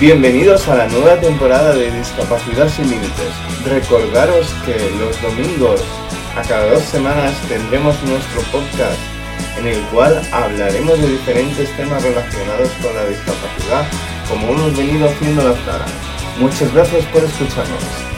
Bienvenidos a la nueva temporada de Discapacidad sin Límites. Recordaros que los domingos, a cada dos semanas, tendremos nuestro podcast en el cual hablaremos de diferentes temas relacionados con la discapacidad, como hemos venido haciendo hasta ahora. Muchas gracias por escucharnos.